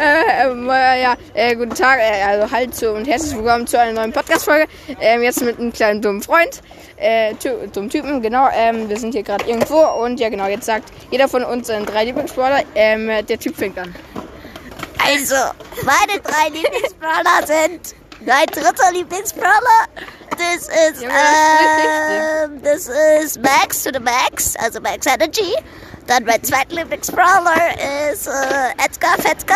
ähm, äh, ja, äh, guten Tag, äh, also halt zu und herzlich willkommen zu einer neuen Podcast-Folge. Ähm, jetzt mit einem kleinen dummen Freund, äh, dummen Typen, genau. Ähm, wir sind hier gerade irgendwo und ja, genau, jetzt sagt jeder von uns seinen drei Lieblingsbrawler. Ähm, der Typ fängt an. Also, meine drei Lieblingsbrawler sind mein dritter Lieblingsbrawler. Das ist, Junge, das ähm, das ist Max to the Max, also Max Energy. Dann mein zweiter Lieblingsbrawler ist äh, Edgar Fetzka.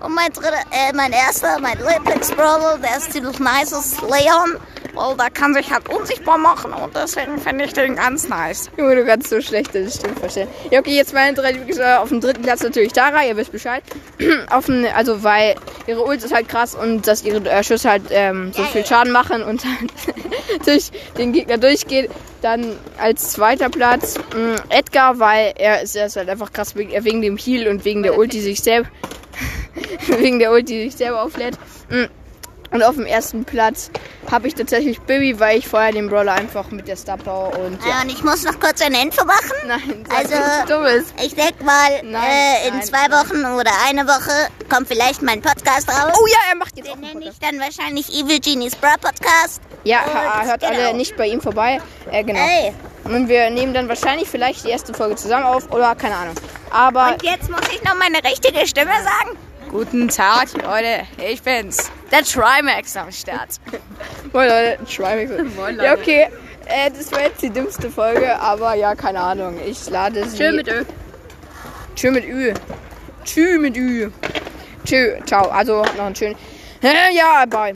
Und mein dritter, äh, mein erster, mein Lieblingsbrawler, der ist ziemlich nice, ist Leon. Weil der kann sich halt unsichtbar machen und deswegen finde ich den ganz nice. Junge, du kannst so schlecht das stimmt verstehen. Ja, okay, jetzt meine drei Lieblingsbrawler. Auf dem dritten Platz natürlich Tara, ihr wisst Bescheid. auf dem, also, weil ihre Ult ist halt krass und dass ihre äh, Schüsse halt ähm, so viel Schaden machen und halt durch den Gegner durchgeht. Dann als zweiter Platz mh, Edgar, weil er ist, er ist halt einfach krass wegen, dem Heal und wegen der Ult, die sich selber wegen der Ult, die sich selber auflädt. Mm. Und auf dem ersten Platz habe ich tatsächlich Bibi, weil ich vorher den Brawler einfach mit der Star Power und Ja, ja. und ich muss noch kurz eine Info machen. Nein, Also- Dummes. Ich denke mal, Nein, äh, in nein, zwei. Wochen oder eine Woche kommt vielleicht mein Podcast raus. Oh ja, er macht jetzt auch Den nenne ich dann wahrscheinlich Evil Genies Bra Podcast. Ja, Und hört alle genau. nicht bei ihm vorbei. Äh, genau. Ey, Und wir nehmen dann wahrscheinlich vielleicht die erste Folge zusammen auf oder keine Ahnung. Aber und jetzt muss ich noch meine richtige Stimme sagen. Guten Tag, Leute. Ich bin's. Der Trimax am Start. Moin Leute, Trimax. Moin, Leute. Ja, okay. Äh, das war jetzt die dümmste Folge, aber ja, keine Ahnung. Ich lade sie. Schön mit Ö. Tschö mit Ü. Tschü mit Ü. Tschö, ciao. Also noch einen schönen. Ja, bye.